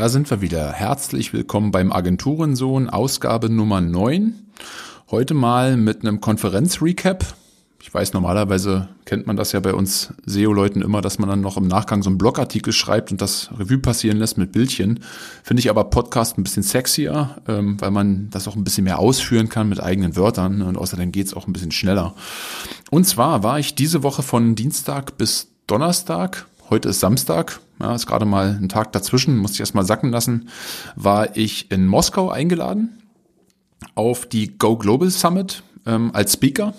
Da sind wir wieder. Herzlich willkommen beim Agenturensohn, Ausgabe Nummer 9. Heute mal mit einem Konferenz-Recap. Ich weiß, normalerweise kennt man das ja bei uns SEO-Leuten immer, dass man dann noch im Nachgang so einen Blogartikel schreibt und das Revue passieren lässt mit Bildchen. Finde ich aber Podcast ein bisschen sexier, ähm, weil man das auch ein bisschen mehr ausführen kann mit eigenen Wörtern und außerdem geht's auch ein bisschen schneller. Und zwar war ich diese Woche von Dienstag bis Donnerstag heute ist Samstag, ja, ist gerade mal ein Tag dazwischen, muss ich erstmal sacken lassen, war ich in Moskau eingeladen auf die Go Global Summit ähm, als Speaker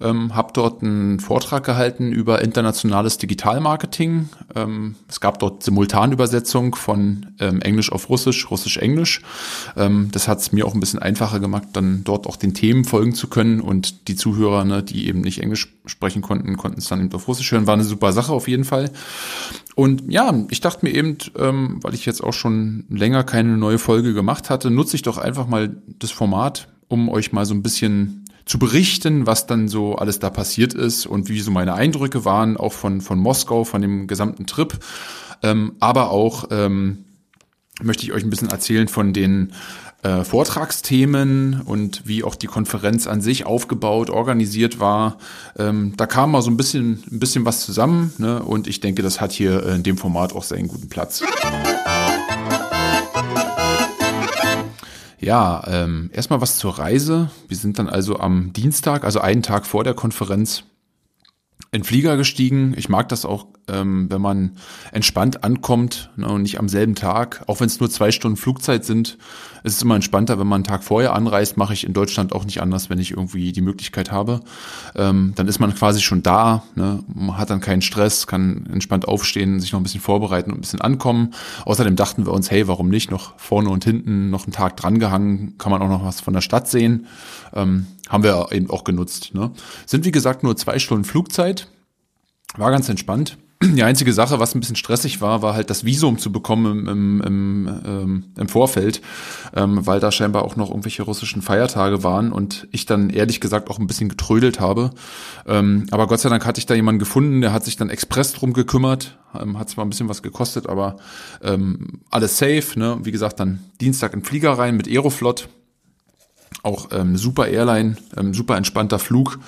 ähm, habe dort einen Vortrag gehalten über internationales Digitalmarketing. Ähm, es gab dort Simultanübersetzung von ähm, Englisch auf Russisch, Russisch-Englisch. Ähm, das hat es mir auch ein bisschen einfacher gemacht, dann dort auch den Themen folgen zu können und die Zuhörer, ne, die eben nicht Englisch sprechen konnten, konnten es dann eben auf Russisch hören. War eine super Sache auf jeden Fall. Und ja, ich dachte mir eben, ähm, weil ich jetzt auch schon länger keine neue Folge gemacht hatte, nutze ich doch einfach mal das Format, um euch mal so ein bisschen zu berichten, was dann so alles da passiert ist und wie so meine Eindrücke waren, auch von, von Moskau, von dem gesamten Trip. Ähm, aber auch ähm, möchte ich euch ein bisschen erzählen von den äh, Vortragsthemen und wie auch die Konferenz an sich aufgebaut, organisiert war. Ähm, da kam mal so ein bisschen, ein bisschen was zusammen ne? und ich denke, das hat hier in dem Format auch seinen guten Platz. Ja, ähm, erstmal was zur Reise. Wir sind dann also am Dienstag, also einen Tag vor der Konferenz, in Flieger gestiegen. Ich mag das auch, ähm, wenn man entspannt ankommt ne, und nicht am selben Tag. Auch wenn es nur zwei Stunden Flugzeit sind, ist es immer entspannter, wenn man einen Tag vorher anreist. Mache ich in Deutschland auch nicht anders, wenn ich irgendwie die Möglichkeit habe. Ähm, dann ist man quasi schon da, ne, man hat dann keinen Stress, kann entspannt aufstehen, sich noch ein bisschen vorbereiten und ein bisschen ankommen. Außerdem dachten wir uns, hey, warum nicht noch vorne und hinten noch einen Tag drangehangen, kann man auch noch was von der Stadt sehen. Ähm, haben wir eben auch genutzt. Ne? Sind wie gesagt nur zwei Stunden Flugzeit. War ganz entspannt. Die einzige Sache, was ein bisschen stressig war, war halt das Visum zu bekommen im, im, im, ähm, im Vorfeld, ähm, weil da scheinbar auch noch irgendwelche russischen Feiertage waren und ich dann ehrlich gesagt auch ein bisschen getrödelt habe. Ähm, aber Gott sei Dank hatte ich da jemanden gefunden, der hat sich dann express drum gekümmert, ähm, hat zwar ein bisschen was gekostet, aber ähm, alles safe. Ne? Wie gesagt, dann Dienstag in Flieger rein mit Aeroflot auch ähm, super Airline, ähm, super entspannter Flug,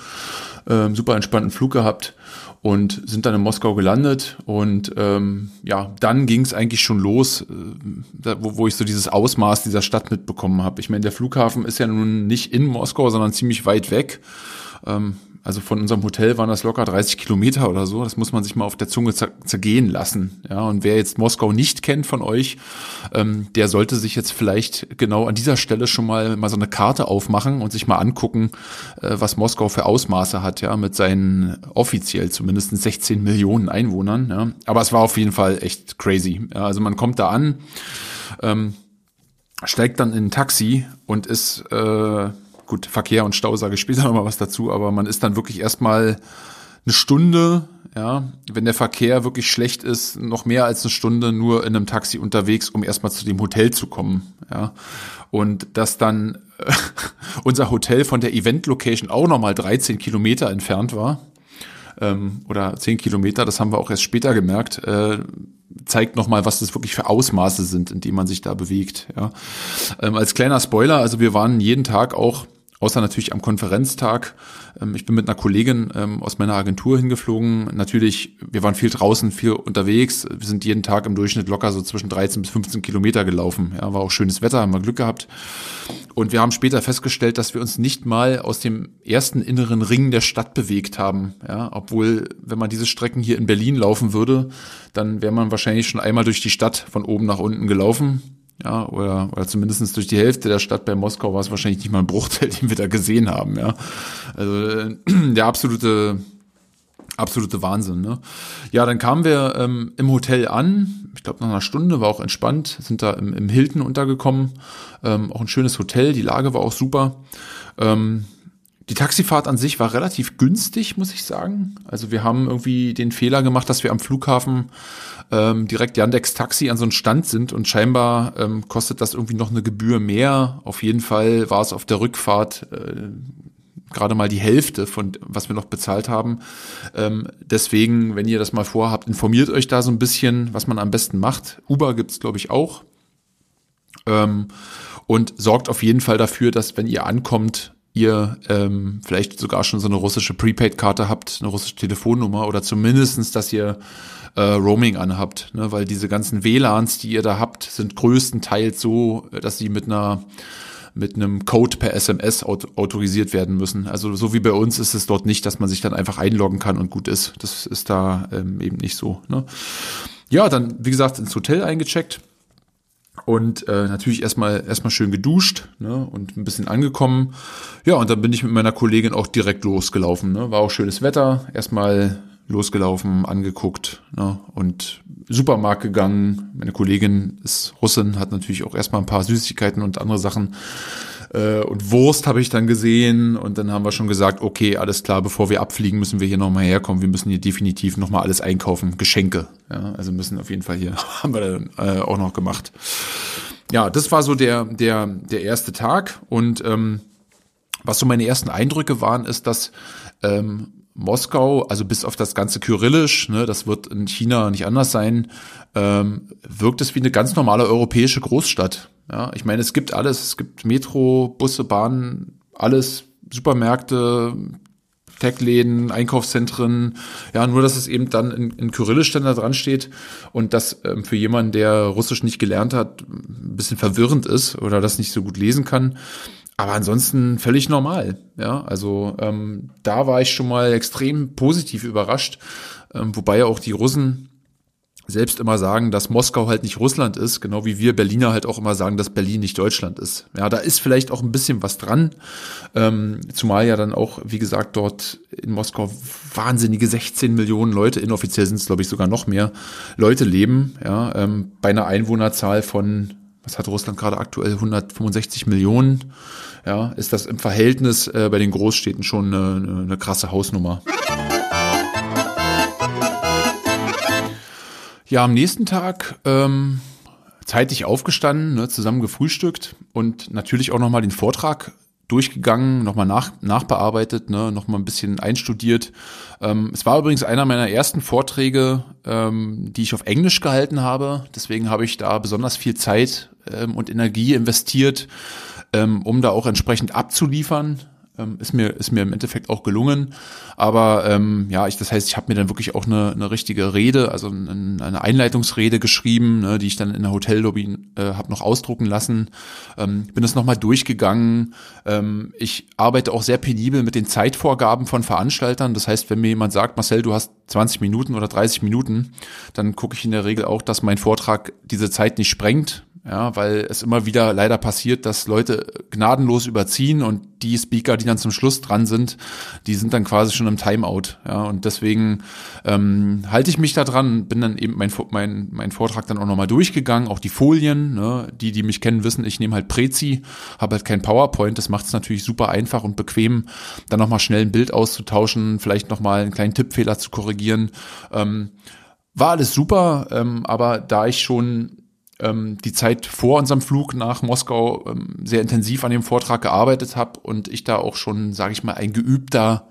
ähm, super entspannten Flug gehabt und sind dann in Moskau gelandet und ähm, ja, dann ging es eigentlich schon los, äh, wo, wo ich so dieses Ausmaß dieser Stadt mitbekommen habe. Ich meine, der Flughafen ist ja nun nicht in Moskau, sondern ziemlich weit weg. Ähm, also von unserem Hotel waren das locker 30 Kilometer oder so. Das muss man sich mal auf der Zunge zergehen lassen. Ja, und wer jetzt Moskau nicht kennt von euch, ähm, der sollte sich jetzt vielleicht genau an dieser Stelle schon mal mal so eine Karte aufmachen und sich mal angucken, äh, was Moskau für Ausmaße hat, ja, mit seinen offiziell zumindest 16 Millionen Einwohnern. Ja. Aber es war auf jeden Fall echt crazy. Ja, also man kommt da an. Ähm, steigt dann in ein Taxi und ist äh, gut, Verkehr und Stau sage ich später nochmal was dazu, aber man ist dann wirklich erstmal eine Stunde, ja, wenn der Verkehr wirklich schlecht ist, noch mehr als eine Stunde nur in einem Taxi unterwegs, um erstmal zu dem Hotel zu kommen, ja. Und dass dann unser Hotel von der Event-Location auch nochmal 13 Kilometer entfernt war, ähm, oder 10 Kilometer, das haben wir auch erst später gemerkt, äh, zeigt nochmal, was das wirklich für Ausmaße sind, in denen man sich da bewegt. Ja. Ähm, als kleiner Spoiler, also wir waren jeden Tag auch außer natürlich am Konferenztag. Ähm, ich bin mit einer Kollegin ähm, aus meiner Agentur hingeflogen. Natürlich, wir waren viel draußen, viel unterwegs. Wir sind jeden Tag im Durchschnitt locker so zwischen 13 bis 15 Kilometer gelaufen. Ja, war auch schönes Wetter, haben wir Glück gehabt. Und wir haben später festgestellt, dass wir uns nicht mal aus dem ersten inneren Ring der Stadt bewegt haben. Ja, obwohl, wenn man diese Strecken hier in Berlin laufen würde, dann wäre man wahrscheinlich schon einmal durch die Stadt von oben nach unten gelaufen ja, oder, oder zumindest durch die Hälfte der Stadt bei Moskau war es wahrscheinlich nicht mal ein Bruchteil, den wir da gesehen haben, ja. Also äh, der absolute, absolute Wahnsinn, ne? Ja, dann kamen wir ähm, im Hotel an, ich glaube nach einer Stunde, war auch entspannt, sind da im, im Hilton untergekommen, ähm, auch ein schönes Hotel, die Lage war auch super. Ähm, die Taxifahrt an sich war relativ günstig, muss ich sagen. Also wir haben irgendwie den Fehler gemacht, dass wir am Flughafen ähm, direkt Yandex Taxi an so einem Stand sind und scheinbar ähm, kostet das irgendwie noch eine Gebühr mehr. Auf jeden Fall war es auf der Rückfahrt äh, gerade mal die Hälfte von was wir noch bezahlt haben. Ähm, deswegen, wenn ihr das mal vorhabt, informiert euch da so ein bisschen, was man am besten macht. Uber gibt's glaube ich auch. Ähm, und sorgt auf jeden Fall dafür, dass wenn ihr ankommt, ihr ähm, vielleicht sogar schon so eine russische Prepaid-Karte habt, eine russische Telefonnummer oder zumindestens, dass ihr äh, Roaming anhabt, ne? weil diese ganzen WLANs, die ihr da habt, sind größtenteils so, dass sie mit einer mit einem Code per SMS autorisiert werden müssen. Also so wie bei uns ist es dort nicht, dass man sich dann einfach einloggen kann und gut ist. Das ist da ähm, eben nicht so. Ne? Ja, dann wie gesagt ins Hotel eingecheckt und äh, natürlich erstmal erstmal schön geduscht ne, und ein bisschen angekommen. Ja, und dann bin ich mit meiner Kollegin auch direkt losgelaufen. Ne. War auch schönes Wetter. Erstmal losgelaufen, angeguckt ne, und Supermarkt gegangen. Meine Kollegin ist Russin, hat natürlich auch erstmal ein paar Süßigkeiten und andere Sachen. Äh, und Wurst habe ich dann gesehen und dann haben wir schon gesagt, okay, alles klar, bevor wir abfliegen, müssen wir hier nochmal herkommen. Wir müssen hier definitiv nochmal alles einkaufen. Geschenke. Ja, also müssen auf jeden Fall hier, haben wir dann äh, auch noch gemacht. Ja, das war so der, der, der erste Tag und ähm, was so meine ersten Eindrücke waren, ist, dass ähm, Moskau, also bis auf das ganze Kyrillisch, ne, das wird in China nicht anders sein, ähm, wirkt es wie eine ganz normale europäische Großstadt. Ja, ich meine, es gibt alles, es gibt Metro, Busse, Bahnen, alles, Supermärkte, Tech-Läden, Einkaufszentren, ja, nur dass es eben dann in, in Kyrillisch dran steht und das ähm, für jemanden, der Russisch nicht gelernt hat, ein bisschen verwirrend ist oder das nicht so gut lesen kann. Aber ansonsten völlig normal. Ja, also ähm, da war ich schon mal extrem positiv überrascht, ähm, wobei auch die Russen selbst immer sagen, dass Moskau halt nicht Russland ist, genau wie wir Berliner halt auch immer sagen, dass Berlin nicht Deutschland ist. Ja, da ist vielleicht auch ein bisschen was dran, ähm, zumal ja dann auch, wie gesagt, dort in Moskau wahnsinnige 16 Millionen Leute, inoffiziell sind es glaube ich sogar noch mehr, Leute leben, ja, ähm, bei einer Einwohnerzahl von was hat Russland gerade aktuell 165 Millionen, ja, ist das im Verhältnis äh, bei den Großstädten schon eine, eine, eine krasse Hausnummer. Ja, am nächsten Tag ähm, zeitig aufgestanden, ne, zusammen gefrühstückt und natürlich auch nochmal den Vortrag durchgegangen, nochmal nach, nachbearbeitet, ne, nochmal ein bisschen einstudiert. Ähm, es war übrigens einer meiner ersten Vorträge, ähm, die ich auf Englisch gehalten habe. Deswegen habe ich da besonders viel Zeit ähm, und Energie investiert, ähm, um da auch entsprechend abzuliefern. Ähm, ist mir ist mir im Endeffekt auch gelungen. Aber ähm, ja, ich, das heißt, ich habe mir dann wirklich auch eine, eine richtige Rede, also eine, Einleitungsrede geschrieben, ne, die ich dann in der Hotellobby äh, habe noch ausdrucken lassen. Ähm, bin das nochmal durchgegangen. Ähm, ich arbeite auch sehr penibel mit den Zeitvorgaben von Veranstaltern. Das heißt, wenn mir jemand sagt, Marcel, du hast 20 Minuten oder 30 Minuten, dann gucke ich in der Regel auch, dass mein Vortrag diese Zeit nicht sprengt ja, weil es immer wieder leider passiert, dass Leute gnadenlos überziehen und die Speaker, die dann zum Schluss dran sind, die sind dann quasi schon im Timeout. Ja, und deswegen ähm, halte ich mich da dran, bin dann eben mein, mein, mein Vortrag dann auch nochmal durchgegangen, auch die Folien, ne, die, die mich kennen, wissen, ich nehme halt Prezi, habe halt kein PowerPoint, das macht es natürlich super einfach und bequem, dann nochmal schnell ein Bild auszutauschen, vielleicht nochmal einen kleinen Tippfehler zu korrigieren. Ähm, war alles super, ähm, aber da ich schon ähm, die Zeit vor unserem Flug nach Moskau ähm, sehr intensiv an dem Vortrag gearbeitet habe und ich da auch schon, sage ich mal, ein geübter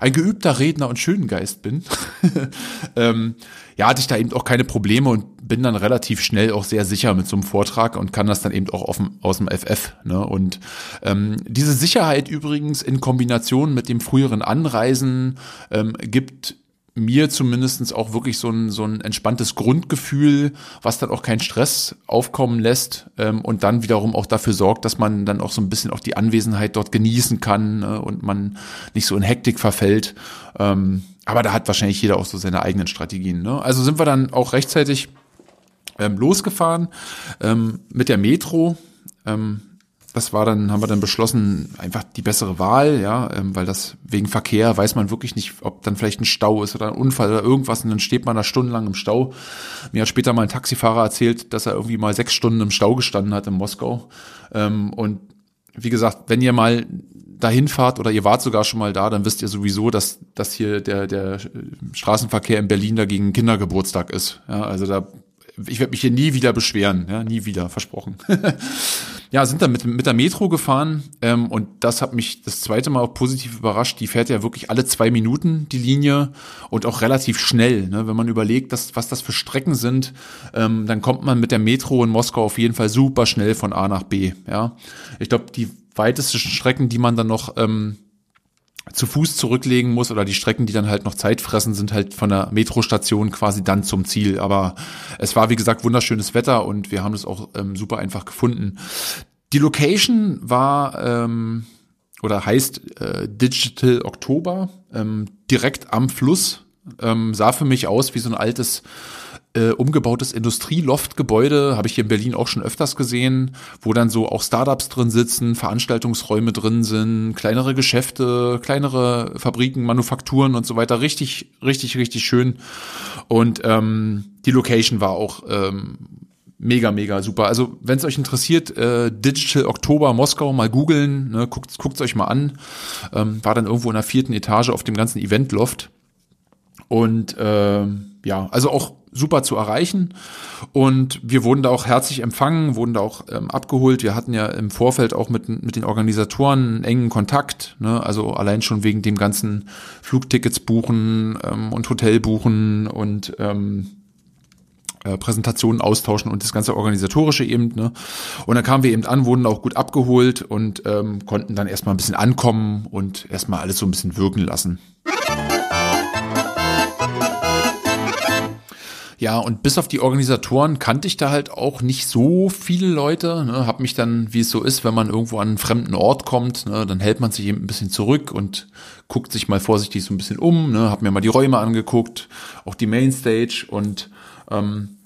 ein geübter Redner und Schöngeist bin, ähm, ja, hatte ich da eben auch keine Probleme und bin dann relativ schnell auch sehr sicher mit so einem Vortrag und kann das dann eben auch dem, aus dem FF. Ne? Und ähm, diese Sicherheit übrigens in Kombination mit dem früheren Anreisen ähm, gibt mir zumindestens auch wirklich so ein, so ein entspanntes Grundgefühl, was dann auch keinen Stress aufkommen lässt ähm, und dann wiederum auch dafür sorgt, dass man dann auch so ein bisschen auch die Anwesenheit dort genießen kann äh, und man nicht so in Hektik verfällt. Ähm, aber da hat wahrscheinlich jeder auch so seine eigenen Strategien. Ne? Also sind wir dann auch rechtzeitig ähm, losgefahren ähm, mit der Metro. Ähm, das war dann, haben wir dann beschlossen, einfach die bessere Wahl, ja, ähm, weil das wegen Verkehr weiß man wirklich nicht, ob dann vielleicht ein Stau ist oder ein Unfall oder irgendwas und dann steht man da stundenlang im Stau. Mir hat später mal ein Taxifahrer erzählt, dass er irgendwie mal sechs Stunden im Stau gestanden hat in Moskau. Ähm, und wie gesagt, wenn ihr mal dahin fahrt oder ihr wart sogar schon mal da, dann wisst ihr sowieso, dass, dass hier der, der Straßenverkehr in Berlin dagegen Kindergeburtstag ist. Ja, also da, ich werde mich hier nie wieder beschweren, ja, nie wieder, versprochen. ja, sind dann mit, mit der Metro gefahren ähm, und das hat mich das zweite Mal auch positiv überrascht. Die fährt ja wirklich alle zwei Minuten die Linie und auch relativ schnell. Ne? Wenn man überlegt, dass, was das für Strecken sind, ähm, dann kommt man mit der Metro in Moskau auf jeden Fall super schnell von A nach B. Ja, ich glaube, die weitesten Strecken, die man dann noch ähm, zu Fuß zurücklegen muss oder die Strecken, die dann halt noch Zeit fressen, sind halt von der Metrostation quasi dann zum Ziel. Aber es war, wie gesagt, wunderschönes Wetter und wir haben es auch ähm, super einfach gefunden. Die Location war ähm, oder heißt äh, Digital Oktober, ähm, direkt am Fluss. Ähm, sah für mich aus wie so ein altes äh, umgebautes Industrieloftgebäude, habe ich hier in Berlin auch schon öfters gesehen, wo dann so auch Startups drin sitzen, Veranstaltungsräume drin sind, kleinere Geschäfte, kleinere Fabriken, Manufakturen und so weiter. Richtig, richtig, richtig schön. Und ähm, die Location war auch ähm, mega, mega super. Also wenn es euch interessiert, äh, Digital Oktober Moskau mal googeln, ne, guckt es euch mal an. Ähm, war dann irgendwo in der vierten Etage auf dem ganzen Eventloft. Und äh, ja, also auch super zu erreichen. Und wir wurden da auch herzlich empfangen, wurden da auch ähm, abgeholt. Wir hatten ja im Vorfeld auch mit, mit den Organisatoren einen engen Kontakt. Ne? Also allein schon wegen dem ganzen Flugtickets buchen ähm, und Hotel buchen und ähm, äh, Präsentationen austauschen und das ganze organisatorische eben. Ne? Und dann kamen wir eben an, wurden auch gut abgeholt und ähm, konnten dann erstmal ein bisschen ankommen und erstmal alles so ein bisschen wirken lassen. Ja, und bis auf die Organisatoren kannte ich da halt auch nicht so viele Leute. Ne, hab mich dann, wie es so ist, wenn man irgendwo an einen fremden Ort kommt, ne, dann hält man sich eben ein bisschen zurück und guckt sich mal vorsichtig so ein bisschen um. Ne, hab mir mal die Räume angeguckt, auch die Mainstage und ähm,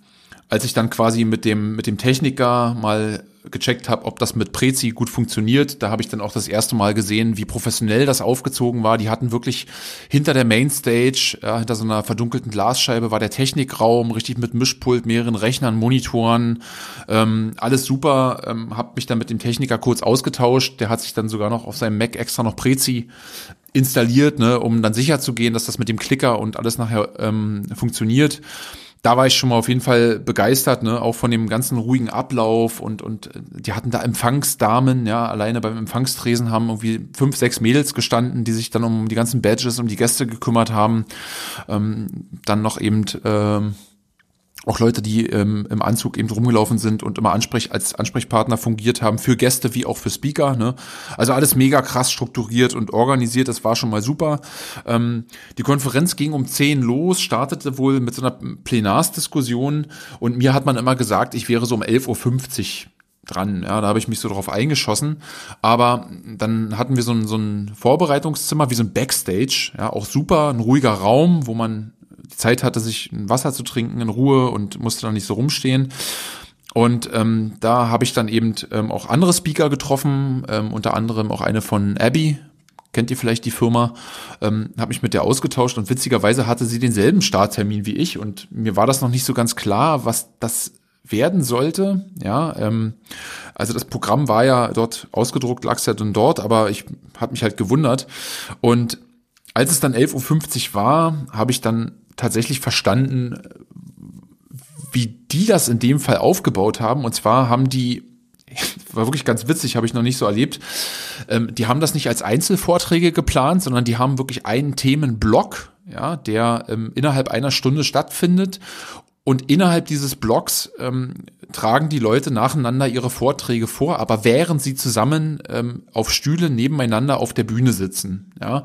als ich dann quasi mit dem mit dem Techniker mal gecheckt habe, ob das mit Prezi gut funktioniert. Da habe ich dann auch das erste Mal gesehen, wie professionell das aufgezogen war. Die hatten wirklich hinter der Mainstage, ja, hinter so einer verdunkelten Glasscheibe, war der Technikraum, richtig mit Mischpult, mehreren Rechnern, Monitoren, ähm, alles super. Ähm, habe mich dann mit dem Techniker kurz ausgetauscht. Der hat sich dann sogar noch auf seinem Mac extra noch Prezi installiert, ne, um dann sicher zu gehen, dass das mit dem Klicker und alles nachher ähm, funktioniert da war ich schon mal auf jeden Fall begeistert, ne, auch von dem ganzen ruhigen Ablauf und und äh, die hatten da Empfangsdamen, ja, alleine beim Empfangstresen haben irgendwie fünf, sechs Mädels gestanden, die sich dann um die ganzen Badges, um die Gäste gekümmert haben, ähm, dann noch eben ähm, auch Leute, die ähm, im Anzug eben rumgelaufen sind und immer Ansprech als Ansprechpartner fungiert haben für Gäste wie auch für Speaker. Ne? Also alles mega krass strukturiert und organisiert. Das war schon mal super. Ähm, die Konferenz ging um 10 los, startete wohl mit so einer Plenarsdiskussion und mir hat man immer gesagt, ich wäre so um 11.50 Uhr dran. Ja, da habe ich mich so drauf eingeschossen. Aber dann hatten wir so ein, so ein Vorbereitungszimmer wie so ein Backstage, ja, auch super, ein ruhiger Raum, wo man die Zeit hatte, sich ein Wasser zu trinken in Ruhe und musste dann nicht so rumstehen. Und ähm, da habe ich dann eben ähm, auch andere Speaker getroffen, ähm, unter anderem auch eine von Abby, kennt ihr vielleicht die Firma, ähm, habe mich mit der ausgetauscht und witzigerweise hatte sie denselben Starttermin wie ich und mir war das noch nicht so ganz klar, was das werden sollte. Ja, ähm, also das Programm war ja dort ausgedruckt, lag ja dann dort, aber ich habe mich halt gewundert und als es dann 11.50 Uhr war, habe ich dann tatsächlich verstanden, wie die das in dem Fall aufgebaut haben. Und zwar haben die, war wirklich ganz witzig, habe ich noch nicht so erlebt, ähm, die haben das nicht als Einzelvorträge geplant, sondern die haben wirklich einen Themenblock, ja, der ähm, innerhalb einer Stunde stattfindet und innerhalb dieses Blocks ähm, tragen die Leute nacheinander ihre Vorträge vor, aber während sie zusammen ähm, auf Stühle nebeneinander auf der Bühne sitzen. Ja,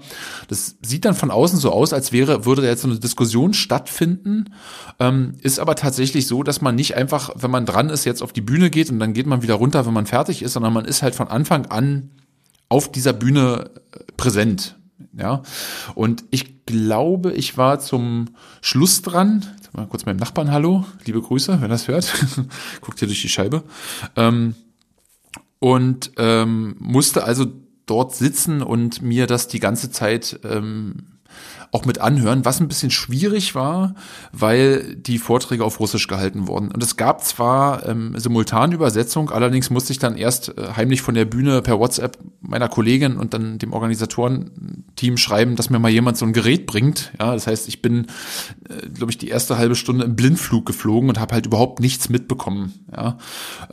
das sieht dann von außen so aus, als wäre würde jetzt so eine Diskussion stattfinden, ähm, ist aber tatsächlich so, dass man nicht einfach, wenn man dran ist, jetzt auf die Bühne geht und dann geht man wieder runter, wenn man fertig ist, sondern man ist halt von Anfang an auf dieser Bühne äh, präsent. Ja, und ich glaube, ich war zum Schluss dran. Mal kurz meinem Nachbarn Hallo, liebe Grüße, wenn das hört. Guckt hier durch die Scheibe. Ähm, und ähm, musste also dort sitzen und mir das die ganze Zeit ähm, auch mit anhören, was ein bisschen schwierig war, weil die Vorträge auf Russisch gehalten wurden. Und es gab zwar ähm, Simultanübersetzung, allerdings musste ich dann erst äh, heimlich von der Bühne per WhatsApp meiner Kollegin und dann dem Organisatorenteam schreiben, dass mir mal jemand so ein Gerät bringt. Ja, das heißt, ich bin, glaube ich, die erste halbe Stunde im Blindflug geflogen und habe halt überhaupt nichts mitbekommen. Ja,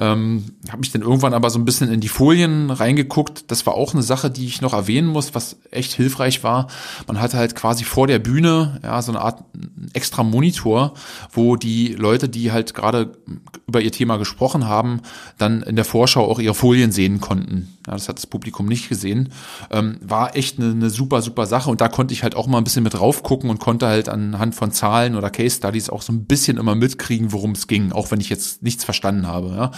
ähm, habe mich dann irgendwann aber so ein bisschen in die Folien reingeguckt. Das war auch eine Sache, die ich noch erwähnen muss, was echt hilfreich war. Man hatte halt quasi vor der Bühne ja so eine Art extra Monitor, wo die Leute, die halt gerade über ihr Thema gesprochen haben, dann in der Vorschau auch ihre Folien sehen konnten. Ja, das hat das Publikum nicht gesehen. Ähm, war echt eine, eine super, super Sache und da konnte ich halt auch mal ein bisschen mit drauf gucken und konnte halt anhand von Zahlen oder Case Studies auch so ein bisschen immer mitkriegen, worum es ging, auch wenn ich jetzt nichts verstanden habe. Ja.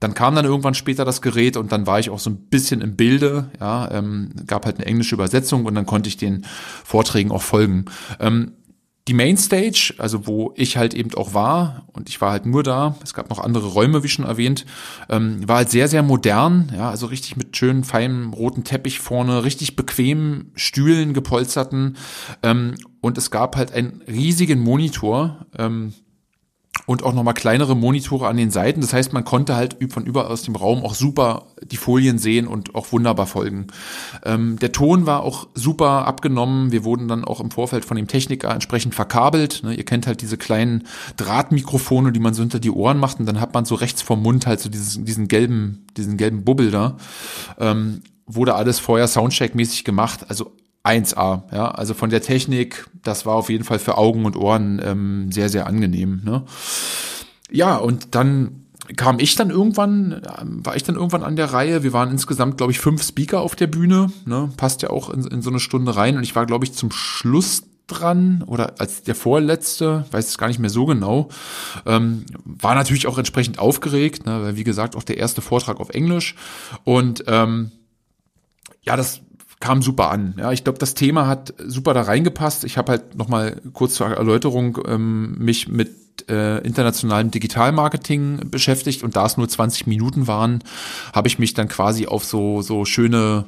Dann kam dann irgendwann später das Gerät und dann war ich auch so ein bisschen im Bilde, ja, ähm, gab halt eine englische Übersetzung und dann konnte ich den Vorträgen auch folgen. Ähm, die Mainstage, also wo ich halt eben auch war und ich war halt nur da, es gab noch andere Räume, wie schon erwähnt, ähm, war halt sehr, sehr modern, ja, also richtig mit schönen, feinen roten Teppich vorne, richtig bequemen Stühlen gepolsterten. Ähm, und es gab halt einen riesigen Monitor, ähm, und auch nochmal kleinere Monitore an den Seiten. Das heißt, man konnte halt von überall aus dem Raum auch super die Folien sehen und auch wunderbar folgen. Ähm, der Ton war auch super abgenommen. Wir wurden dann auch im Vorfeld von dem Techniker entsprechend verkabelt. Ne, ihr kennt halt diese kleinen Drahtmikrofone, die man so hinter die Ohren macht und dann hat man so rechts vom Mund halt so dieses, diesen gelben, diesen gelben Bubbel da. Ähm, wurde alles vorher Soundcheck-mäßig gemacht. Also 1A, ja, also von der Technik, das war auf jeden Fall für Augen und Ohren ähm, sehr, sehr angenehm. Ne? Ja, und dann kam ich dann irgendwann, war ich dann irgendwann an der Reihe. Wir waren insgesamt, glaube ich, fünf Speaker auf der Bühne. Ne? Passt ja auch in, in so eine Stunde rein. Und ich war, glaube ich, zum Schluss dran oder als der vorletzte, weiß es gar nicht mehr so genau, ähm, war natürlich auch entsprechend aufgeregt, ne? weil wie gesagt auch der erste Vortrag auf Englisch und ähm, ja, das kam super an. Ja, ich glaube, das Thema hat super da reingepasst. Ich habe halt noch mal kurz zur Erläuterung ähm, mich mit äh, internationalem Digitalmarketing beschäftigt und da es nur 20 Minuten waren, habe ich mich dann quasi auf so so schöne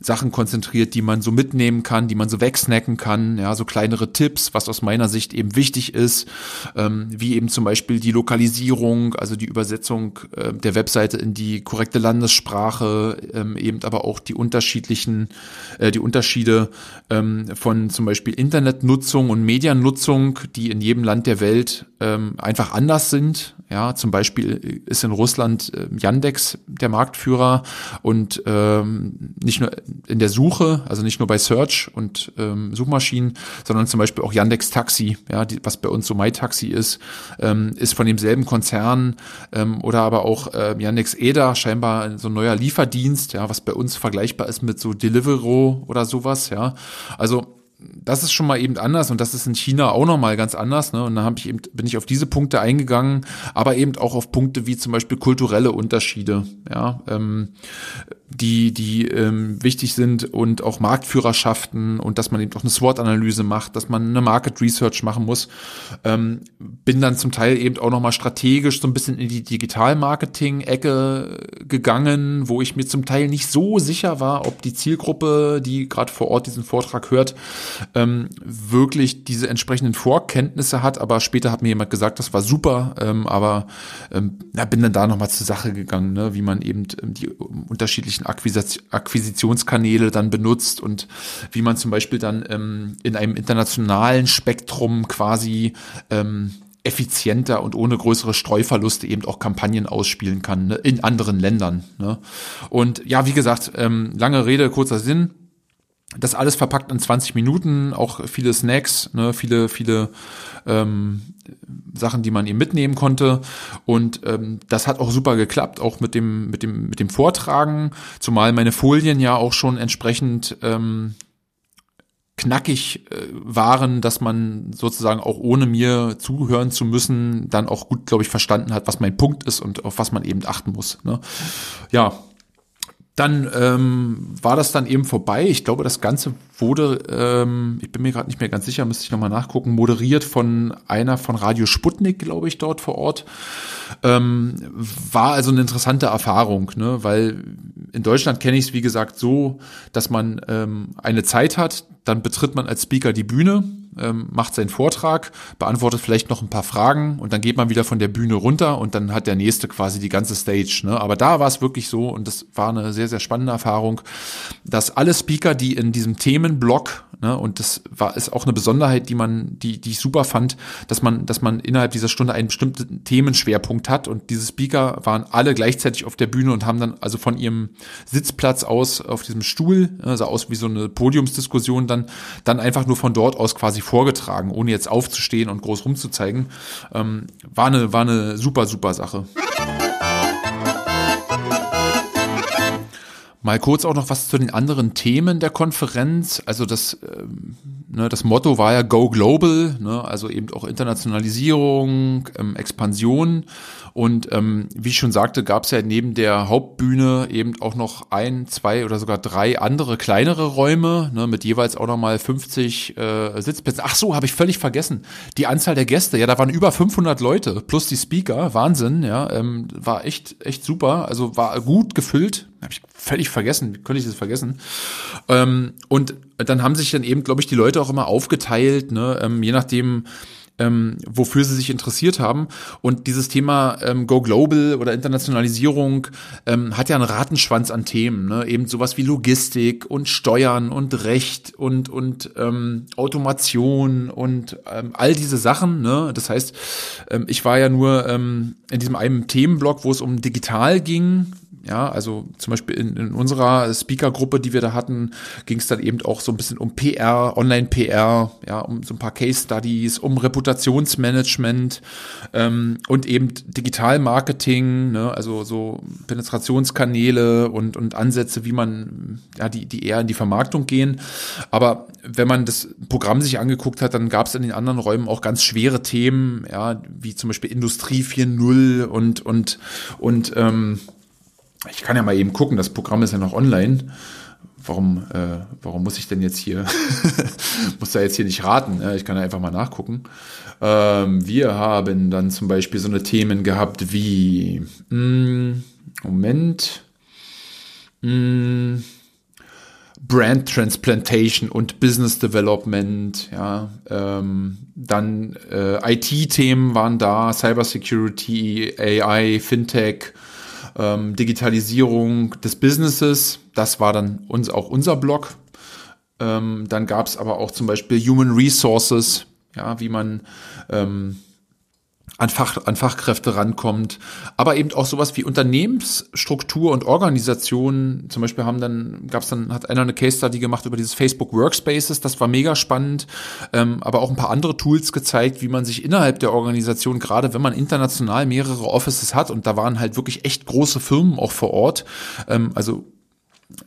Sachen konzentriert, die man so mitnehmen kann, die man so wegsnacken kann, ja, so kleinere Tipps, was aus meiner Sicht eben wichtig ist, ähm, wie eben zum Beispiel die Lokalisierung, also die Übersetzung äh, der Webseite in die korrekte Landessprache, ähm, eben aber auch die unterschiedlichen, äh, die Unterschiede ähm, von zum Beispiel Internetnutzung und Mediennutzung, die in jedem Land der Welt ähm, einfach anders sind. Ja, zum Beispiel ist in Russland äh, Yandex der Marktführer und ähm, nicht nur in der Suche, also nicht nur bei Search und ähm, Suchmaschinen, sondern zum Beispiel auch Yandex Taxi, ja, die, was bei uns so MyTaxi ist, ähm, ist von demselben Konzern ähm, oder aber auch äh, Yandex Eda, scheinbar so ein neuer Lieferdienst, ja, was bei uns vergleichbar ist mit so Deliveroo oder sowas, ja. Also das ist schon mal eben anders und das ist in China auch nochmal ganz anders. Ne? Und da ich eben, bin ich auf diese Punkte eingegangen, aber eben auch auf Punkte wie zum Beispiel kulturelle Unterschiede. Ja, ähm, die, die ähm, wichtig sind und auch Marktführerschaften und dass man eben auch eine SWOT-Analyse macht, dass man eine Market Research machen muss. Ähm, bin dann zum Teil eben auch nochmal strategisch so ein bisschen in die Digital-Marketing-Ecke gegangen, wo ich mir zum Teil nicht so sicher war, ob die Zielgruppe, die gerade vor Ort diesen Vortrag hört, ähm, wirklich diese entsprechenden Vorkenntnisse hat. Aber später hat mir jemand gesagt, das war super, ähm, aber ähm, ja, bin dann da nochmal zur Sache gegangen, ne, wie man eben ähm, die unterschiedlichen unterschiedlichen Akquisitionskanäle dann benutzt und wie man zum Beispiel dann ähm, in einem internationalen Spektrum quasi ähm, effizienter und ohne größere Streuverluste eben auch Kampagnen ausspielen kann ne, in anderen Ländern. Ne? Und ja, wie gesagt, ähm, lange Rede, kurzer Sinn. Das alles verpackt in 20 Minuten, auch viele Snacks, ne, viele, viele ähm, Sachen, die man eben mitnehmen konnte. Und ähm, das hat auch super geklappt, auch mit dem, mit dem, mit dem Vortragen, zumal meine Folien ja auch schon entsprechend ähm, knackig äh, waren, dass man sozusagen auch ohne mir zuhören zu müssen, dann auch gut, glaube ich, verstanden hat, was mein Punkt ist und auf was man eben achten muss. Ne? Ja, dann ähm, war das dann eben vorbei. Ich glaube, das Ganze wurde, ähm, ich bin mir gerade nicht mehr ganz sicher, müsste ich nochmal nachgucken, moderiert von einer von Radio Sputnik, glaube ich, dort vor Ort. Ähm, war also eine interessante Erfahrung, ne? weil in Deutschland kenne ich es, wie gesagt, so, dass man ähm, eine Zeit hat, dann betritt man als Speaker die Bühne, ähm, macht seinen Vortrag, beantwortet vielleicht noch ein paar Fragen und dann geht man wieder von der Bühne runter und dann hat der nächste quasi die ganze Stage. Ne? Aber da war es wirklich so und das war eine sehr, sehr spannende Erfahrung, dass alle Speaker, die in diesem Themenblock, ne, und das war ist auch eine Besonderheit, die man, die, die ich super fand, dass man, dass man innerhalb dieser Stunde einen bestimmten Themenschwerpunkt hat und diese Speaker waren alle gleichzeitig auf der Bühne und haben dann also von ihrem Sitzplatz aus auf diesem Stuhl, also aus wie so eine Podiumsdiskussion, dann, dann einfach nur von dort aus quasi vorgetragen, ohne jetzt aufzustehen und groß rumzuzeigen. Ähm, war, eine, war eine super, super Sache. Mal kurz auch noch was zu den anderen Themen der Konferenz. Also das, ähm, ne, das Motto war ja Go Global, ne, also eben auch Internationalisierung, ähm, Expansion. Und ähm, wie ich schon sagte, gab es ja neben der Hauptbühne eben auch noch ein, zwei oder sogar drei andere kleinere Räume ne, mit jeweils auch nochmal 50 äh, Sitzplätzen. Ach so, habe ich völlig vergessen. Die Anzahl der Gäste, ja, da waren über 500 Leute plus die Speaker, Wahnsinn, ja, ähm, war echt echt super. Also war gut gefüllt. Habe ich völlig vergessen. Wie könnte ich das vergessen? Ähm, und dann haben sich dann eben, glaube ich, die Leute auch immer aufgeteilt, ne, ähm, je nachdem ähm, wofür sie sich interessiert haben. Und dieses Thema ähm, Go Global oder Internationalisierung ähm, hat ja einen Ratenschwanz an Themen, ne? eben sowas wie Logistik und Steuern und Recht und und ähm, Automation und ähm, all diese Sachen. Ne? Das heißt, ähm, ich war ja nur ähm, in diesem einen Themenblock, wo es um digital ging, ja, also zum Beispiel in, in unserer Speaker-Gruppe, die wir da hatten, ging es dann eben auch so ein bisschen um PR, Online-PR, ja, um so ein paar Case-Studies, um Reputationsmanagement ähm, und eben Digital-Marketing, ne, also so Penetrationskanäle und, und Ansätze, wie man, ja, die, die eher in die Vermarktung gehen. Aber wenn man das Programm sich angeguckt hat, dann gab es in den anderen Räumen auch ganz schwere Themen, ja, wie zum Beispiel Industrie 4.0 und, und, und ähm, ich kann ja mal eben gucken, das Programm ist ja noch online. Warum, äh, warum muss ich denn jetzt hier, muss da jetzt hier nicht raten? Ich kann ja einfach mal nachgucken. Ähm, wir haben dann zum Beispiel so eine Themen gehabt wie, mh, hm, Moment, mh, hm, Brand Transplantation und Business Development, ja, ähm, dann äh, IT-Themen waren da, Cybersecurity, AI, Fintech, ähm, Digitalisierung des Businesses. Das war dann uns auch unser Blog. Ähm, dann gab es aber auch zum Beispiel Human Resources, ja, wie man ähm, an, Fach, an Fachkräfte rankommt, aber eben auch sowas wie Unternehmensstruktur und Organisation. Zum Beispiel haben dann, gab es dann, hat einer eine Case Study gemacht über dieses Facebook Workspaces, das war mega spannend, ähm, aber auch ein paar andere Tools gezeigt, wie man sich innerhalb der Organisation, gerade wenn man international mehrere Offices hat, und da waren halt wirklich echt große Firmen auch vor Ort, ähm, also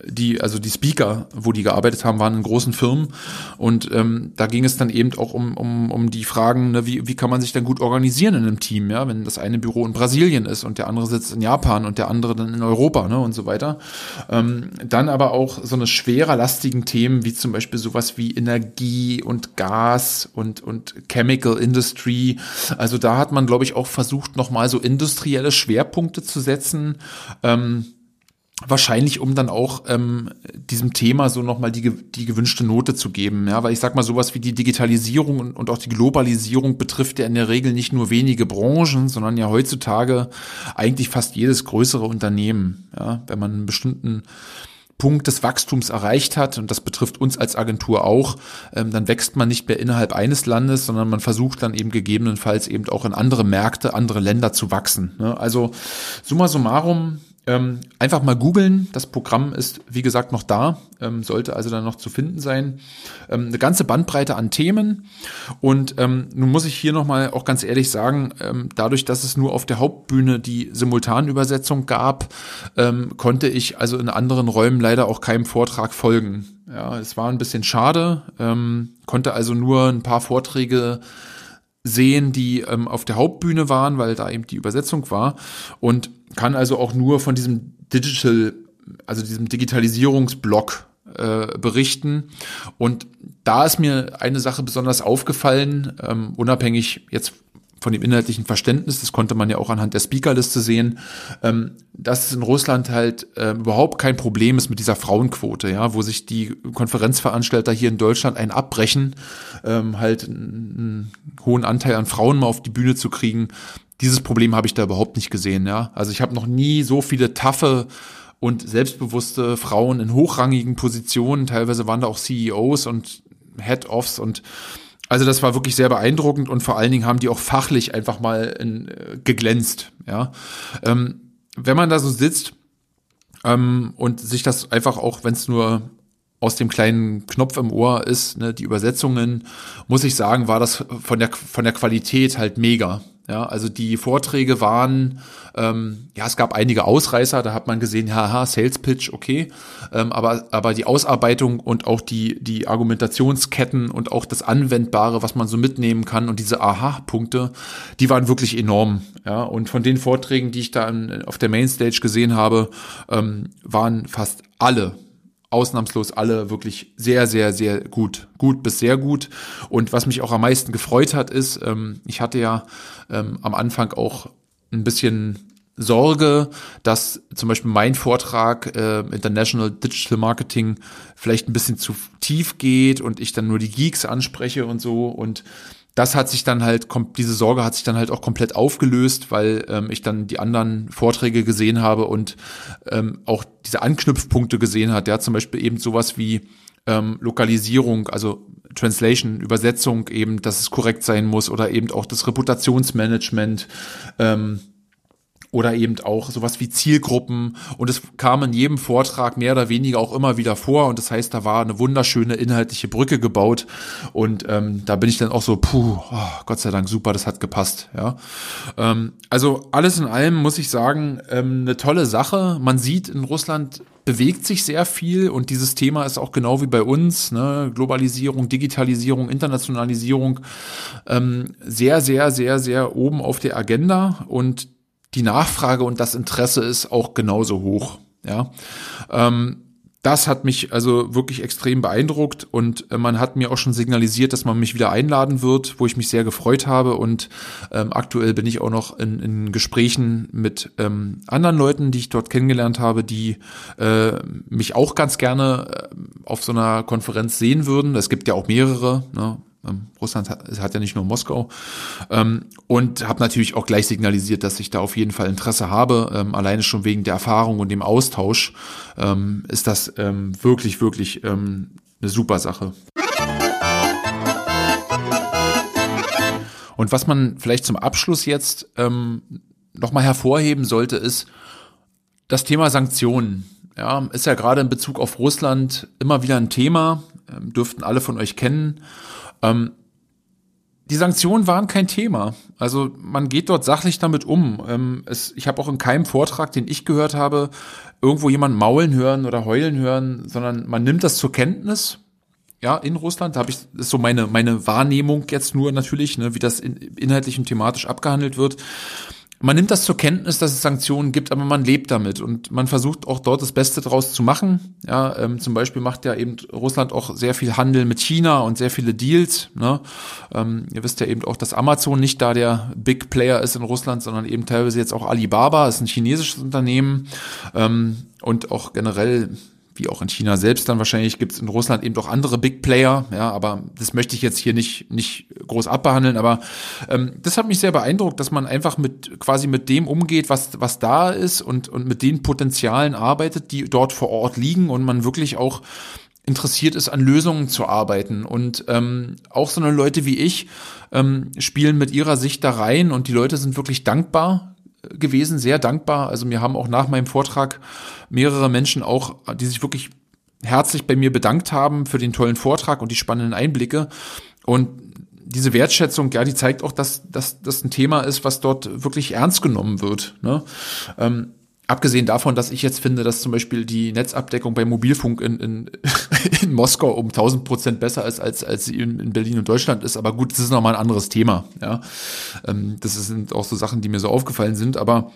die, also die Speaker, wo die gearbeitet haben, waren in großen Firmen. Und ähm, da ging es dann eben auch um, um, um die Fragen, ne, wie, wie kann man sich dann gut organisieren in einem Team, ja, wenn das eine Büro in Brasilien ist und der andere sitzt in Japan und der andere dann in Europa, ne, und so weiter. Ähm, dann aber auch so eine schwerer lastigen Themen, wie zum Beispiel sowas wie Energie und Gas und, und Chemical Industry. Also da hat man, glaube ich, auch versucht, nochmal so industrielle Schwerpunkte zu setzen. Ähm, wahrscheinlich um dann auch ähm, diesem Thema so nochmal die, die gewünschte Note zu geben. Ja, weil ich sag mal, sowas wie die Digitalisierung und, und auch die Globalisierung betrifft ja in der Regel nicht nur wenige Branchen, sondern ja heutzutage eigentlich fast jedes größere Unternehmen. Ja, wenn man einen bestimmten Punkt des Wachstums erreicht hat, und das betrifft uns als Agentur auch, ähm, dann wächst man nicht mehr innerhalb eines Landes, sondern man versucht dann eben gegebenenfalls eben auch in andere Märkte, andere Länder zu wachsen. Ne? Also summa summarum, ähm, einfach mal googeln. Das Programm ist, wie gesagt, noch da, ähm, sollte also dann noch zu finden sein. Ähm, eine ganze Bandbreite an Themen. Und ähm, nun muss ich hier nochmal auch ganz ehrlich sagen, ähm, dadurch, dass es nur auf der Hauptbühne die Simultanübersetzung gab, ähm, konnte ich also in anderen Räumen leider auch keinem Vortrag folgen. Ja, es war ein bisschen schade, konnte also nur ein paar Vorträge sehen, die auf der Hauptbühne waren, weil da eben die Übersetzung war und kann also auch nur von diesem Digital also diesem Digitalisierungsblock äh, berichten. Und da ist mir eine Sache besonders aufgefallen, ähm, unabhängig jetzt von dem inhaltlichen Verständnis, das konnte man ja auch anhand der Speakerliste sehen, ähm, dass es in Russland halt äh, überhaupt kein Problem ist mit dieser Frauenquote, ja, wo sich die Konferenzveranstalter hier in Deutschland ein abbrechen, ähm, halt einen hohen Anteil an Frauen mal auf die Bühne zu kriegen. Dieses Problem habe ich da überhaupt nicht gesehen, ja. Also ich habe noch nie so viele taffe und selbstbewusste Frauen in hochrangigen Positionen, teilweise waren da auch CEOs und Head-Offs und also das war wirklich sehr beeindruckend und vor allen Dingen haben die auch fachlich einfach mal in, äh, geglänzt. Ja, ähm, wenn man da so sitzt ähm, und sich das einfach auch, wenn es nur aus dem kleinen Knopf im Ohr ist, ne, die Übersetzungen, muss ich sagen, war das von der von der Qualität halt mega. Ja, also die Vorträge waren, ähm, ja, es gab einige Ausreißer, da hat man gesehen, haha, Sales Pitch, okay, ähm, aber, aber die Ausarbeitung und auch die, die Argumentationsketten und auch das Anwendbare, was man so mitnehmen kann und diese Aha-Punkte, die waren wirklich enorm, ja, und von den Vorträgen, die ich da auf der Mainstage gesehen habe, ähm, waren fast alle ausnahmslos alle wirklich sehr, sehr, sehr gut. Gut bis sehr gut. Und was mich auch am meisten gefreut hat, ist, ähm, ich hatte ja ähm, am Anfang auch ein bisschen Sorge, dass zum Beispiel mein Vortrag äh, International Digital Marketing vielleicht ein bisschen zu tief geht und ich dann nur die Geeks anspreche und so. Und das hat sich dann halt, diese Sorge hat sich dann halt auch komplett aufgelöst, weil ähm, ich dann die anderen Vorträge gesehen habe und ähm, auch diese Anknüpfpunkte gesehen hat. Hat zum Beispiel eben sowas wie ähm, Lokalisierung, also Translation, Übersetzung eben, dass es korrekt sein muss oder eben auch das Reputationsmanagement. Ähm, oder eben auch sowas wie Zielgruppen. Und es kam in jedem Vortrag mehr oder weniger auch immer wieder vor. Und das heißt, da war eine wunderschöne inhaltliche Brücke gebaut. Und ähm, da bin ich dann auch so, puh, oh, Gott sei Dank, super, das hat gepasst, ja. Ähm, also alles in allem muss ich sagen, ähm, eine tolle Sache. Man sieht in Russland bewegt sich sehr viel. Und dieses Thema ist auch genau wie bei uns, ne, Globalisierung, Digitalisierung, Internationalisierung, ähm, sehr, sehr, sehr, sehr oben auf der Agenda. Und die Nachfrage und das Interesse ist auch genauso hoch. Ja, ähm, das hat mich also wirklich extrem beeindruckt und äh, man hat mir auch schon signalisiert, dass man mich wieder einladen wird, wo ich mich sehr gefreut habe und ähm, aktuell bin ich auch noch in, in Gesprächen mit ähm, anderen Leuten, die ich dort kennengelernt habe, die äh, mich auch ganz gerne äh, auf so einer Konferenz sehen würden. Es gibt ja auch mehrere. Ne? Ähm, Russland hat, ja nicht nur Moskau. Ähm, und habe natürlich auch gleich signalisiert, dass ich da auf jeden Fall Interesse habe. Ähm, alleine schon wegen der Erfahrung und dem Austausch ist das wirklich, wirklich eine super Sache. Und was man vielleicht zum Abschluss jetzt nochmal hervorheben sollte, ist das Thema Sanktionen. Ja, ist ja gerade in Bezug auf Russland immer wieder ein Thema, dürften alle von euch kennen. Ähm, die Sanktionen waren kein Thema. Also man geht dort sachlich damit um. Ähm, es, ich habe auch in keinem Vortrag, den ich gehört habe, irgendwo jemand maulen hören oder heulen hören, sondern man nimmt das zur Kenntnis. Ja, in Russland, da habe ich ist so meine meine Wahrnehmung jetzt nur natürlich, ne, wie das in, inhaltlich und thematisch abgehandelt wird man nimmt das zur Kenntnis, dass es Sanktionen gibt, aber man lebt damit und man versucht auch dort das Beste draus zu machen. Ja, ähm, zum Beispiel macht ja eben Russland auch sehr viel Handel mit China und sehr viele Deals. Ne? Ähm, ihr wisst ja eben auch, dass Amazon nicht da der Big Player ist in Russland, sondern eben teilweise jetzt auch Alibaba, ist ein chinesisches Unternehmen ähm, und auch generell wie auch in China selbst dann wahrscheinlich gibt es in Russland eben doch andere Big Player, ja, aber das möchte ich jetzt hier nicht nicht groß abbehandeln, aber ähm, das hat mich sehr beeindruckt, dass man einfach mit quasi mit dem umgeht, was was da ist und und mit den Potenzialen arbeitet, die dort vor Ort liegen und man wirklich auch interessiert ist, an Lösungen zu arbeiten. Und ähm, auch so eine Leute wie ich ähm, spielen mit ihrer Sicht da rein und die Leute sind wirklich dankbar gewesen, sehr dankbar. Also mir haben auch nach meinem Vortrag mehrere Menschen auch, die sich wirklich herzlich bei mir bedankt haben für den tollen Vortrag und die spannenden Einblicke. Und diese Wertschätzung, ja, die zeigt auch, dass, dass das ein Thema ist, was dort wirklich ernst genommen wird. Ne? Ähm, Abgesehen davon, dass ich jetzt finde, dass zum Beispiel die Netzabdeckung bei Mobilfunk in, in, in Moskau um 1000 Prozent besser ist, als, als sie in, in Berlin und Deutschland ist. Aber gut, das ist nochmal ein anderes Thema. Ja, ähm, Das sind auch so Sachen, die mir so aufgefallen sind. Aber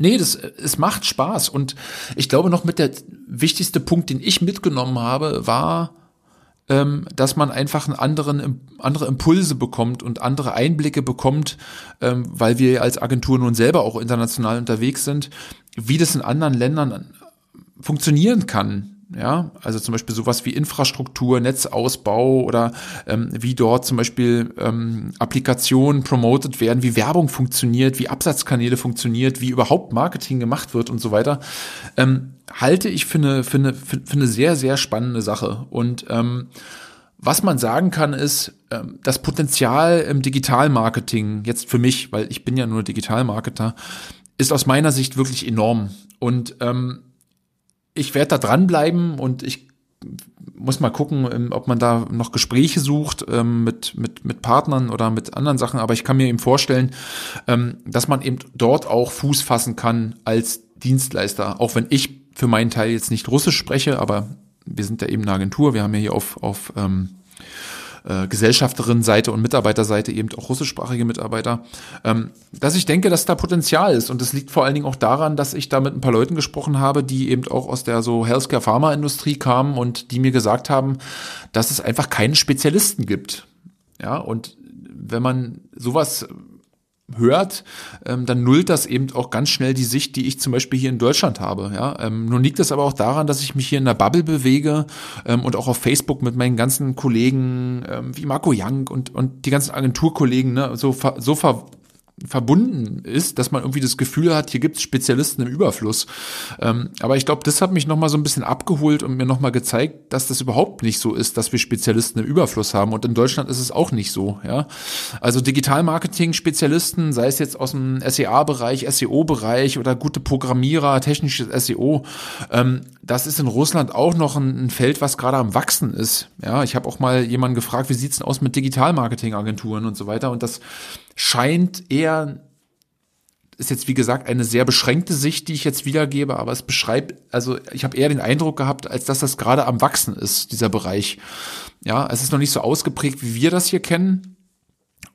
Nee, das, es macht Spaß. Und ich glaube noch mit der wichtigste Punkt, den ich mitgenommen habe, war, ähm, dass man einfach einen anderen, andere Impulse bekommt und andere Einblicke bekommt, ähm, weil wir als Agentur nun selber auch international unterwegs sind, wie das in anderen Ländern funktionieren kann ja, also zum Beispiel sowas wie Infrastruktur, Netzausbau oder ähm, wie dort zum Beispiel ähm, Applikationen promoted werden, wie Werbung funktioniert, wie Absatzkanäle funktioniert, wie überhaupt Marketing gemacht wird und so weiter, ähm, halte ich für eine, für, eine, für, eine sehr, sehr spannende Sache. Und ähm, was man sagen kann, ist, ähm, das Potenzial im Digitalmarketing, jetzt für mich, weil ich bin ja nur Digitalmarketer, ist aus meiner Sicht wirklich enorm. Und ähm, ich werde da dranbleiben und ich muss mal gucken, ähm, ob man da noch Gespräche sucht ähm, mit, mit, mit Partnern oder mit anderen Sachen. Aber ich kann mir eben vorstellen, ähm, dass man eben dort auch Fuß fassen kann als Dienstleister. Auch wenn ich für meinen Teil jetzt nicht Russisch spreche, aber wir sind ja eben eine Agentur. Wir haben ja hier auf, auf ähm, äh, Gesellschafterinnenseite und Mitarbeiterseite eben auch russischsprachige Mitarbeiter, ähm, dass ich denke, dass da Potenzial ist. Und das liegt vor allen Dingen auch daran, dass ich da mit ein paar Leuten gesprochen habe, die eben auch aus der so Healthcare-Pharma-Industrie kamen und die mir gesagt haben, dass es einfach keinen Spezialisten gibt. Ja, und wenn man sowas hört, ähm, dann nullt das eben auch ganz schnell die Sicht, die ich zum Beispiel hier in Deutschland habe. Ja? Ähm, nun liegt es aber auch daran, dass ich mich hier in der Bubble bewege ähm, und auch auf Facebook mit meinen ganzen Kollegen ähm, wie Marco Young und, und die ganzen Agenturkollegen ne, so, so ver verbunden ist, dass man irgendwie das Gefühl hat, hier gibt es Spezialisten im Überfluss. Ähm, aber ich glaube, das hat mich nochmal so ein bisschen abgeholt und mir nochmal gezeigt, dass das überhaupt nicht so ist, dass wir Spezialisten im Überfluss haben. Und in Deutschland ist es auch nicht so. Ja? Also Digital-Marketing-Spezialisten, sei es jetzt aus dem SEA-Bereich, SEO-Bereich oder gute Programmierer, technisches SEO, ähm, das ist in Russland auch noch ein, ein Feld, was gerade am Wachsen ist. Ja, ich habe auch mal jemanden gefragt, wie sieht's denn aus mit Digital-Marketing-Agenturen und so weiter. Und das scheint eher, ist jetzt wie gesagt eine sehr beschränkte Sicht, die ich jetzt wiedergebe, aber es beschreibt, also ich habe eher den Eindruck gehabt, als dass das gerade am Wachsen ist, dieser Bereich. Ja, es ist noch nicht so ausgeprägt, wie wir das hier kennen.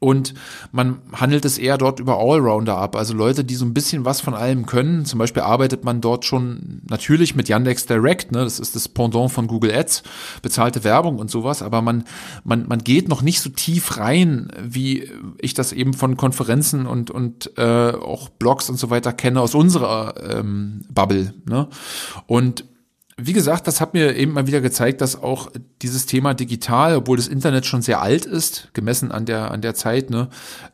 Und man handelt es eher dort über Allrounder ab, also Leute, die so ein bisschen was von allem können. Zum Beispiel arbeitet man dort schon natürlich mit Yandex Direct, ne? das ist das Pendant von Google Ads, bezahlte Werbung und sowas, aber man, man, man geht noch nicht so tief rein, wie ich das eben von Konferenzen und, und äh, auch Blogs und so weiter kenne aus unserer ähm, Bubble. Ne? Und wie gesagt, das hat mir eben mal wieder gezeigt, dass auch dieses Thema digital, obwohl das Internet schon sehr alt ist, gemessen an der an der Zeit, ne,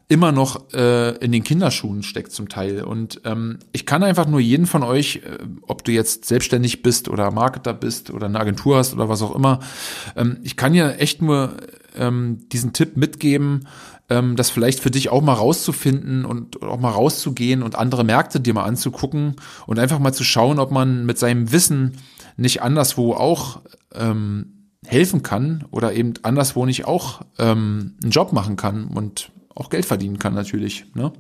immer noch äh, in den Kinderschuhen steckt zum Teil. Und ähm, ich kann einfach nur jeden von euch, äh, ob du jetzt selbstständig bist oder Marketer bist oder eine Agentur hast oder was auch immer, ähm, ich kann ja echt nur ähm, diesen Tipp mitgeben, ähm, das vielleicht für dich auch mal rauszufinden und auch mal rauszugehen und andere Märkte dir mal anzugucken und einfach mal zu schauen, ob man mit seinem Wissen nicht anderswo auch ähm, helfen kann oder eben anderswo nicht auch ähm, einen Job machen kann und auch Geld verdienen kann natürlich. Ne?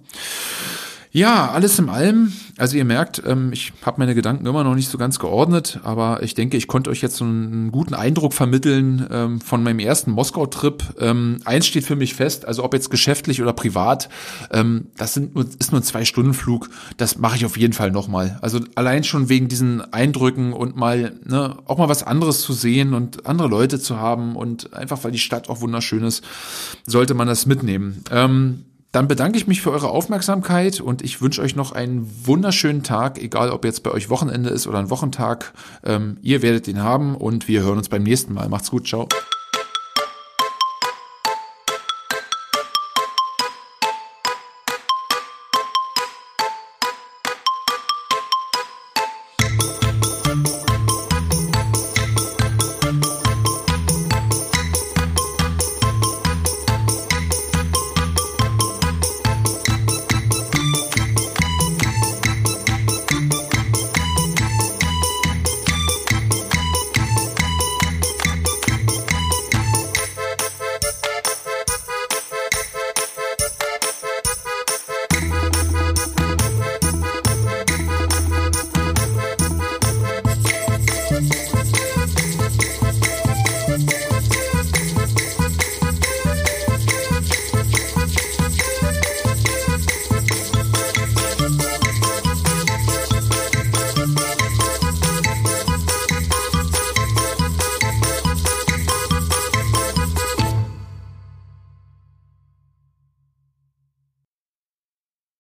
Ja, alles in allem. Also ihr merkt, ähm, ich habe meine Gedanken immer noch nicht so ganz geordnet, aber ich denke, ich konnte euch jetzt so einen guten Eindruck vermitteln ähm, von meinem ersten Moskau-Trip. Ähm, eins steht für mich fest, also ob jetzt geschäftlich oder privat, das sind nur, ist nur ein Zwei-Stunden-Flug. Das mache ich auf jeden Fall nochmal. Also allein schon wegen diesen Eindrücken und mal ne, auch mal was anderes zu sehen und andere Leute zu haben und einfach weil die Stadt auch wunderschön ist, sollte man das mitnehmen. Ähm, dann bedanke ich mich für eure Aufmerksamkeit und ich wünsche euch noch einen wunderschönen Tag, egal ob jetzt bei euch Wochenende ist oder ein Wochentag. Ähm, ihr werdet ihn haben und wir hören uns beim nächsten Mal. Macht's gut, ciao.